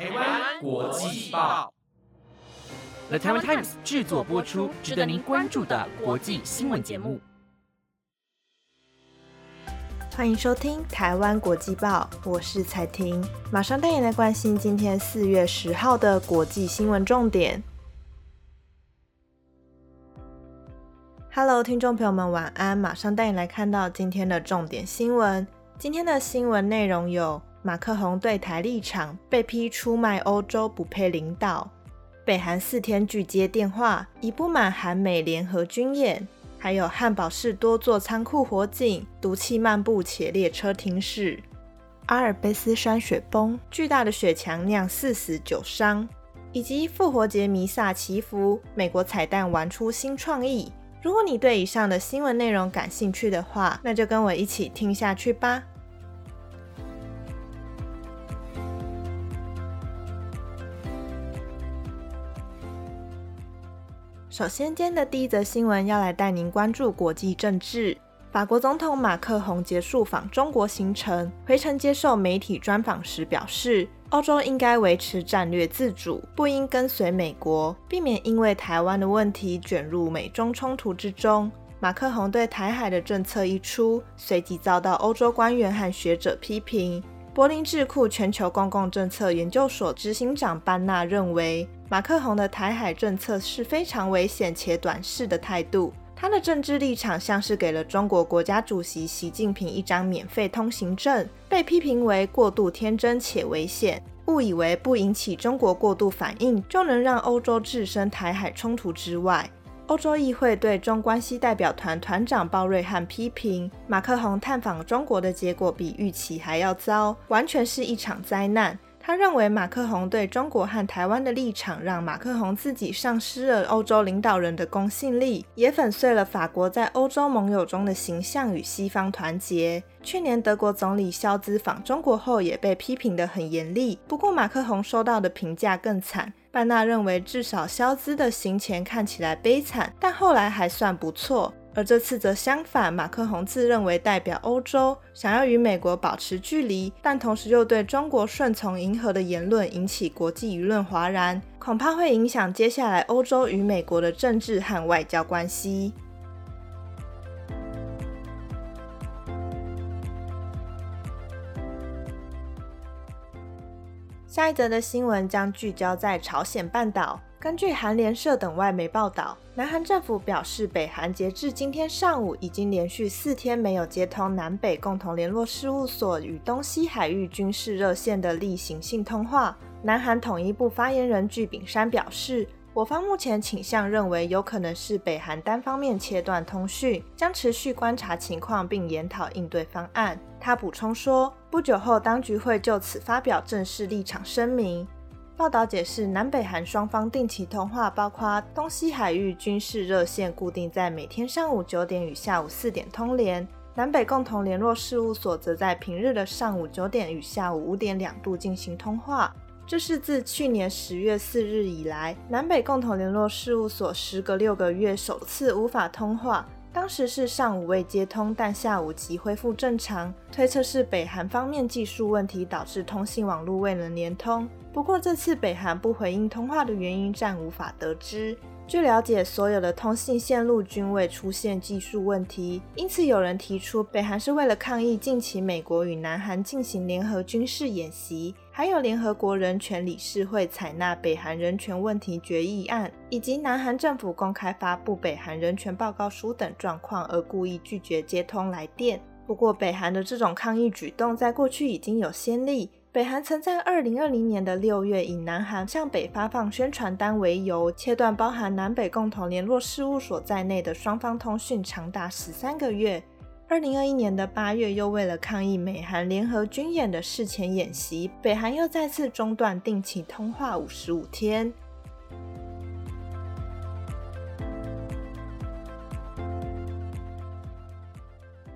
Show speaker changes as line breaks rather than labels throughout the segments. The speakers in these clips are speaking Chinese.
台湾国际报，The Taiwan Times 制作播出，值得您关注的国际新闻节目。
欢迎收听台湾国际报，我是彩婷，马上带你来关心今天四月十号的国际新闻重点。Hello，听众朋友们，晚安！马上带你来看到今天的重点新闻。今天的新闻内容有：马克宏对台立场被批出卖欧洲不配领导；北韩四天拒接电话，已不满韩美联合军演；还有汉堡市多座仓库火警，毒气漫步且列车停驶；阿尔卑斯山雪崩，巨大的雪墙酿四死九伤；以及复活节弥撒祈福，美国彩蛋玩出新创意。如果你对以上的新闻内容感兴趣的话，那就跟我一起听下去吧。首先，今天的第一则新闻要来带您关注国际政治。法国总统马克宏结束访中国行程，回程接受媒体专访时表示。欧洲应该维持战略自主，不应跟随美国，避免因为台湾的问题卷入美中冲突之中。马克宏对台海的政策一出，随即遭到欧洲官员和学者批评。柏林智库全球公共政策研究所执行长班纳认为，马克宏的台海政策是非常危险且短视的态度。他的政治立场像是给了中国国家主席习近平一张免费通行证，被批评为过度天真且危险，误以为不引起中国过度反应就能让欧洲置身台海冲突之外。欧洲议会对中关系代表团团长鲍瑞汉批评，马克宏探访中国的结果比预期还要糟，完全是一场灾难。他认为马克宏对中国和台湾的立场，让马克宏自己丧失了欧洲领导人的公信力，也粉碎了法国在欧洲盟友中的形象与西方团结。去年德国总理肖兹访中国后，也被批评得很严厉。不过马克宏收到的评价更惨。班纳认为，至少肖兹的行前看起来悲惨，但后来还算不错。而这次则相反，马克宏自认为代表欧洲，想要与美国保持距离，但同时又对中国顺从迎合的言论引起国际舆论哗然，恐怕会影响接下来欧洲与美国的政治和外交关系。下一则的新闻将聚焦在朝鲜半岛。根据韩联社等外媒报道，南韩政府表示，北韩截至今天上午已经连续四天没有接通南北共同联络事务所与东西海域军事热线的例行性通话。南韩统一部发言人具炳山表示，我方目前倾向认为有可能是北韩单方面切断通讯，将持续观察情况并研讨应对方案。他补充说，不久后当局会就此发表正式立场声明。报道解释，南北韩双方定期通话，包括东西海域军事热线，固定在每天上午九点与下午四点通联；南北共同联络事务所则在平日的上午九点与下午五点两度进行通话。这是自去年十月四日以来，南北共同联络事务所时隔六个月首次无法通话。当时是上午未接通，但下午即恢复正常。推测是北韩方面技术问题导致通信网络未能连通。不过这次北韩不回应通话的原因暂无法得知。据了解，所有的通信线路均未出现技术问题，因此有人提出北韩是为了抗议近期美国与南韩进行联合军事演习，还有联合国人权理事会采纳北韩人权问题决议案，以及南韩政府公开发布北韩人权报告书等状况而故意拒绝接通来电。不过，北韩的这种抗议举动在过去已经有先例。北韩曾在二零二零年的六月，以南韩向北发放宣传单为由，切断包含南北共同联络事务所在内的双方通讯长达十三个月。二零二一年的八月，又为了抗议美韩联合军演的事前演习，北韩又再次中断定期通话五十五天。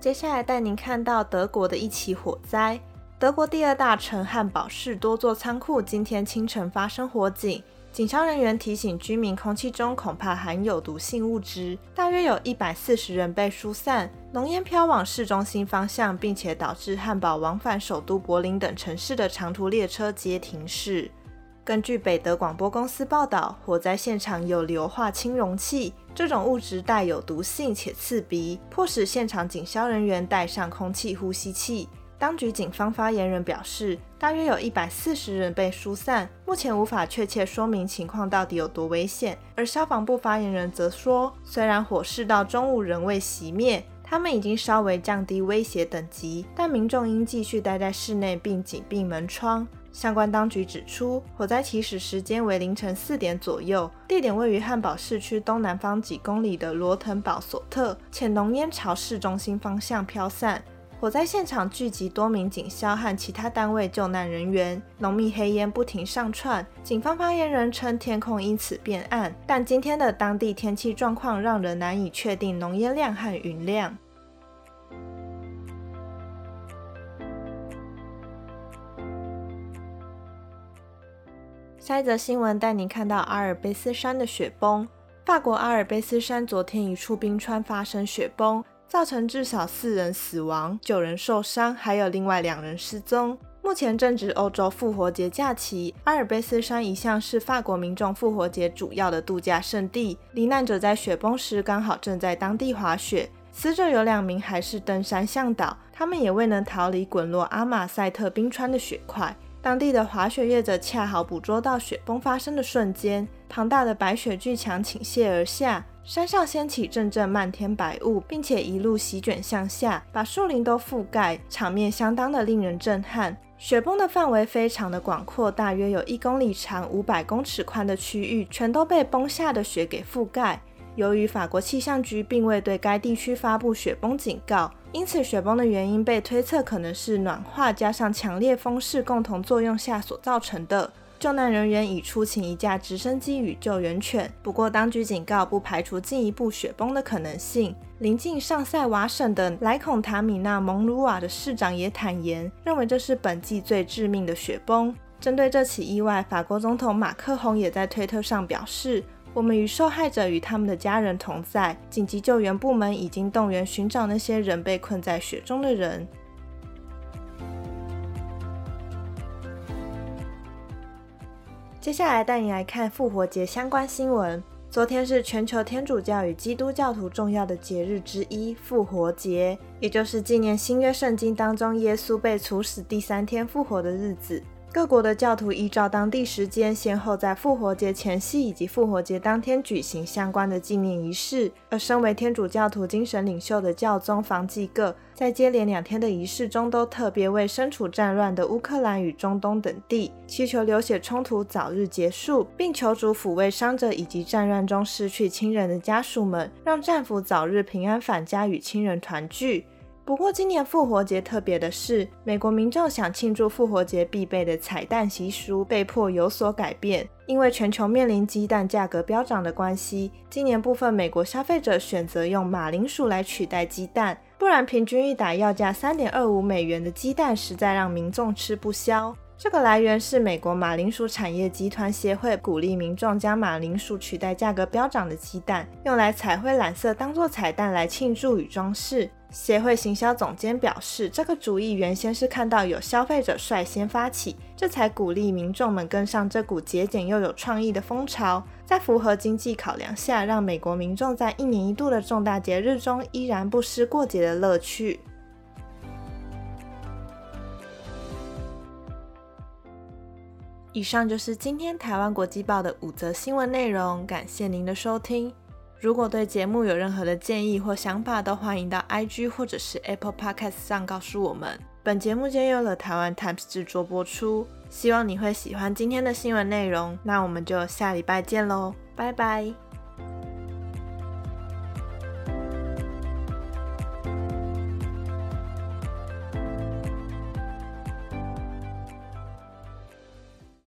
接下来带您看到德国的一起火灾。德国第二大城汉堡市多座仓库今天清晨发生火警，警消人员提醒居民，空气中恐怕含有毒性物质，大约有一百四十人被疏散，浓烟飘往市中心方向，并且导致汉堡往返首都柏林等城市的长途列车皆停驶。根据北德广播公司报道，火灾现场有硫化氢容器，这种物质带有毒性且刺鼻，迫使现场警消人员戴上空气呼吸器。当局警方发言人表示，大约有一百四十人被疏散，目前无法确切说明情况到底有多危险。而消防部发言人则说，虽然火势到中午仍未熄灭，他们已经稍微降低威胁等级，但民众应继续待在室内并紧闭门窗。相关当局指出，火灾起始时间为凌晨四点左右，地点位于汉堡市区东南方几公里的罗滕堡索特，且浓烟朝市中心方向飘散。火灾现场聚集多名警消和其他单位救难人员，浓密黑烟不停上窜。警方发言人称，天空因此变暗，但今天的当地天气状况让人难以确定浓烟量和云量。下一则新闻带您看到阿尔卑斯山的雪崩。法国阿尔卑斯山昨天一处冰川发生雪崩，造成至少四人死亡、九人受伤，还有另外两人失踪。目前正值欧洲复活节假期，阿尔卑斯山一向是法国民众复活节主要的度假胜地。罹难者在雪崩时刚好正在当地滑雪，死者有两名还是登山向导，他们也未能逃离滚落阿马塞特冰川的雪块。当地的滑雪业者恰好捕捉到雪崩发生的瞬间，庞大的白雪巨墙倾泻而下，山上掀起阵阵漫天白雾，并且一路席卷向下，把树林都覆盖，场面相当的令人震撼。雪崩的范围非常的广阔，大约有一公里长、五百公尺宽的区域，全都被崩下的雪给覆盖。由于法国气象局并未对该地区发布雪崩警告，因此雪崩的原因被推测可能是暖化加上强烈风势共同作用下所造成的。救难人员已出请一架直升机与救援犬，不过当局警告不排除进一步雪崩的可能性。临近上塞瓦省的莱孔塔米纳蒙鲁瓦的市长也坦言，认为这是本季最致命的雪崩。针对这起意外，法国总统马克宏也在推特上表示。我们与受害者与他们的家人同在。紧急救援部门已经动员寻找那些仍被困在雪中的人。接下来带你来看复活节相关新闻。昨天是全球天主教与基督教徒重要的节日之一——复活节，也就是纪念新约圣经当中耶稣被处死第三天复活的日子。各国的教徒依照当地时间，先后在复活节前夕以及复活节当天举行相关的纪念仪式。而身为天主教徒精神领袖的教宗方济各，在接连两天的仪式中，都特别为身处战乱的乌克兰与中东等地，祈求流血冲突早日结束，并求主抚慰伤者以及战乱中失去亲人的家属们，让战俘早日平安返家与亲人团聚。不过，今年复活节特别的是，美国民众想庆祝复活节必备的彩蛋习俗被迫有所改变。因为全球面临鸡蛋价格飙涨的关系，今年部分美国消费者选择用马铃薯来取代鸡蛋，不然平均一打要价三点二五美元的鸡蛋实在让民众吃不消。这个来源是美国马铃薯产业集团协会鼓励民众将马铃薯取代价格飙涨的鸡蛋，用来彩绘染色当做彩蛋来庆祝与装饰。协会行销总监表示，这个主意原先是看到有消费者率先发起，这才鼓励民众们跟上这股节俭又有创意的风潮，在符合经济考量下，让美国民众在一年一度的重大节日中依然不失过节的乐趣。以上就是今天台湾国际报的五则新闻内容，感谢您的收听。如果对节目有任何的建议或想法，都欢迎到 IG 或者是 Apple Podcast 上告诉我们。本节目皆由了台湾 Times 制作播出，希望你会喜欢今天的新闻内容。那我们就下礼拜见喽，拜拜。